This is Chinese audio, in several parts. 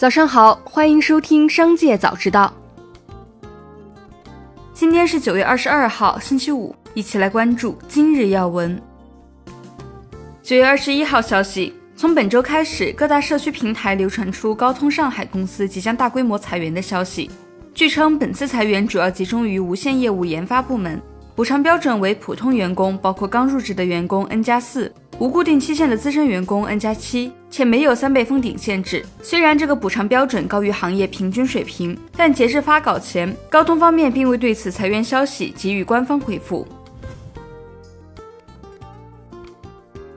早上好，欢迎收听《商界早知道》。今天是九月二十二号，星期五，一起来关注今日要闻。九月二十一号消息，从本周开始，各大社区平台流传出高通上海公司即将大规模裁员的消息。据称，本次裁员主要集中于无线业务研发部门，补偿标准为普通员工，包括刚入职的员工 N 加四。无固定期限的资深员工 N 加七，且没有三倍封顶限制。虽然这个补偿标准高于行业平均水平，但截至发稿前，高通方面并未对此裁员消息给予官方回复。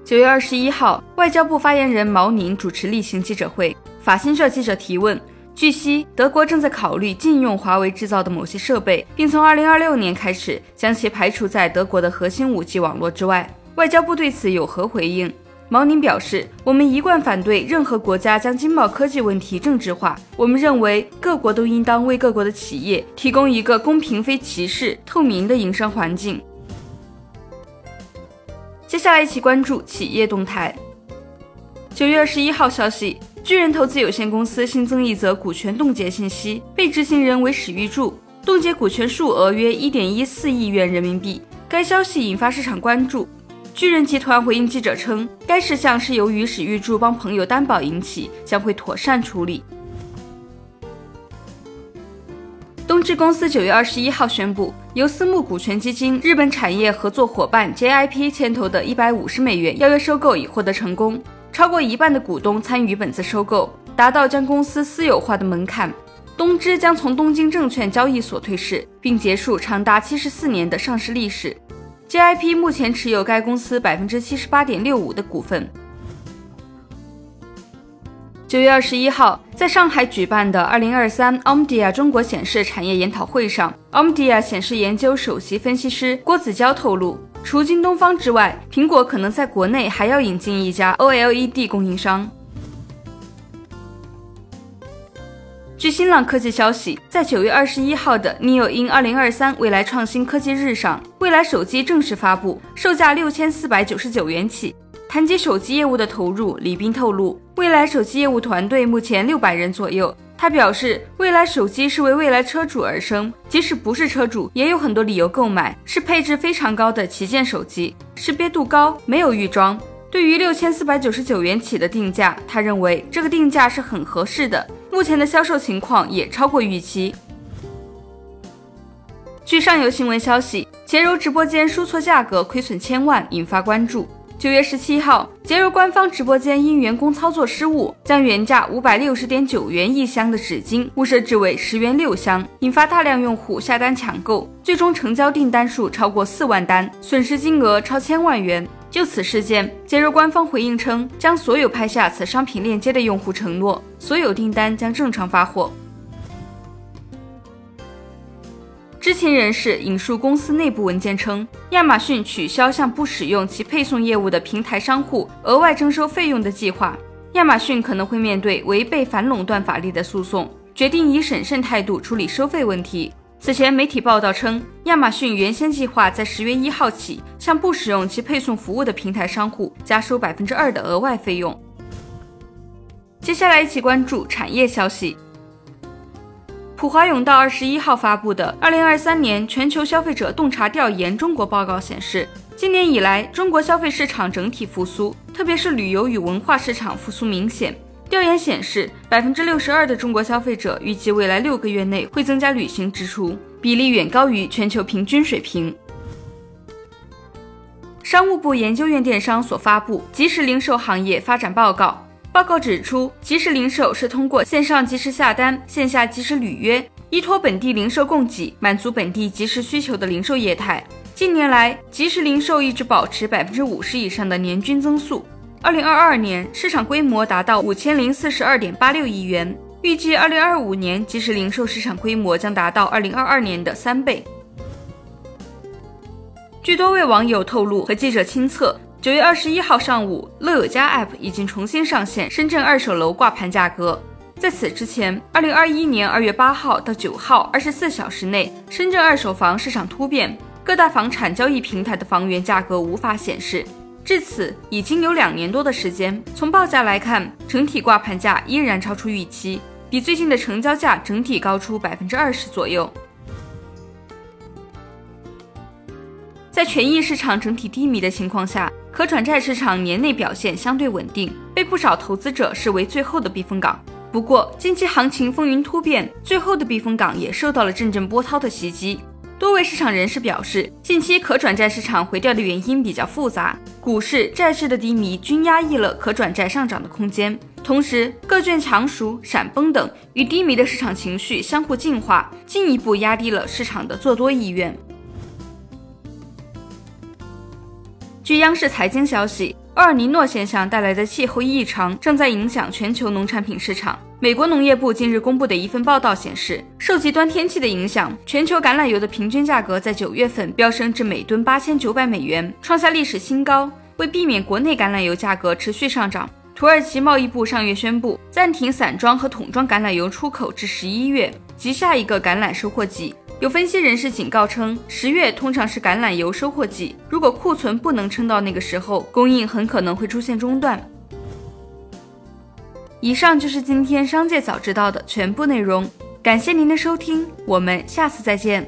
九月二十一号，外交部发言人毛宁主持例行记者会，法新社记者提问：据悉，德国正在考虑禁用华为制造的某些设备，并从二零二六年开始将其排除在德国的核心五 G 网络之外。外交部对此有何回应？毛宁表示，我们一贯反对任何国家将经贸科技问题政治化。我们认为，各国都应当为各国的企业提供一个公平、非歧视、透明的营商环境。接下来一起关注企业动态。九月二十一号消息，巨人投资有限公司新增一则股权冻结信息，被执行人为史玉柱，冻结股权数额约一点一四亿元人民币。该消息引发市场关注。巨人集团回应记者称，该事项是由于史玉柱帮朋友担保引起，将会妥善处理。东芝公司九月二十一号宣布，由私募股权基金、日本产业合作伙伴 JIP 牵头的一百五十美元邀约收购已获得成功，超过一半的股东参与本次收购，达到将公司私有化的门槛。东芝将从东京证券交易所退市，并结束长达七十四年的上市历史。GIP 目前持有该公司百分之七十八点六五的股份。九月二十一号，在上海举办的二零二三 Omdia 中国显示产业研讨会上，Omdia 显示研究首席分析师郭子娇透露，除京东方之外，苹果可能在国内还要引进一家 OLED 供应商。据新浪科技消息，在九月二十一号的 Neo in 二零二三未来创新科技日上，未来手机正式发布，售价六千四百九十九元起。谈及手机业务的投入，李斌透露，未来手机业务团队目前六百人左右。他表示，未来手机是为未来车主而生，即使不是车主，也有很多理由购买，是配置非常高的旗舰手机，识别度高，没有预装。对于六千四百九十九元起的定价，他认为这个定价是很合适的。目前的销售情况也超过预期。据上游新闻消息，洁柔直播间输错价格亏损千万，引发关注。九月十七号，洁柔官方直播间因员工操作失误，将原价五百六十点九元一箱的纸巾误设置为十元六箱，引发大量用户下单抢购，最终成交订单数超过四万单，损失金额超千万元。就此事件，洁柔官方回应称，将所有拍下此商品链接的用户承诺，所有订单将正常发货。知情人士引述公司内部文件称，亚马逊取消向不使用其配送业务的平台商户额外征收费用的计划。亚马逊可能会面对违背反垄断法律的诉讼，决定以审慎态度处理收费问题。此前，媒体报道称，亚马逊原先计划在十月一号起向不使用其配送服务的平台商户加收百分之二的额外费用。接下来一起关注产业消息。普华永道二十一号发布的《二零二三年全球消费者洞察调研中国报告》显示，今年以来，中国消费市场整体复苏，特别是旅游与文化市场复苏明显。调研显示，百分之六十二的中国消费者预计未来六个月内会增加旅行支出，比例远高于全球平均水平。商务部研究院电商所发布《即时零售行业发展报告》，报告指出，即时零售是通过线上即时下单、线下即时履约，依托本地零售供给，满足本地即时需求的零售业态。近年来，即时零售一直保持百分之五十以上的年均增速。二零二二年市场规模达到五千零四十二点八六亿元，预计二零二五年即时零售市场规模将达到二零二二年的三倍。据多位网友透露和记者亲测，九月二十一号上午，乐有家 App 已经重新上线深圳二手楼挂盘价格。在此之前，二零二一年二月八号到九号二十四小时内，深圳二手房市场突变，各大房产交易平台的房源价格无法显示。至此已经有两年多的时间，从报价来看，整体挂盘价依然超出预期。比最近的成交价整体高出百分之二十左右。在权益市场整体低迷的情况下，可转债市场年内表现相对稳定，被不少投资者视为最后的避风港。不过，近期行情风云突变，最后的避风港也受到了阵阵波涛的袭击。多位市场人士表示，近期可转债市场回调的原因比较复杂，股市、债市的低迷均压抑了可转债上涨的空间。同时，各券强赎、闪崩等与低迷的市场情绪相互净化，进一步压低了市场的做多意愿。据央视财经消息，厄尔尼诺现象带来的气候异常正在影响全球农产品市场。美国农业部近日公布的一份报道显示，受极端天气的影响，全球橄榄油的平均价格在九月份飙升至每吨八千九百美元，创下历史新高。为避免国内橄榄油价格持续上涨，土耳其贸易部上月宣布暂停散装和桶装橄榄油出口至十一月及下一个橄榄收获季。有分析人士警告称，十月通常是橄榄油收获季，如果库存不能撑到那个时候，供应很可能会出现中断。以上就是今天商界早知道的全部内容，感谢您的收听，我们下次再见。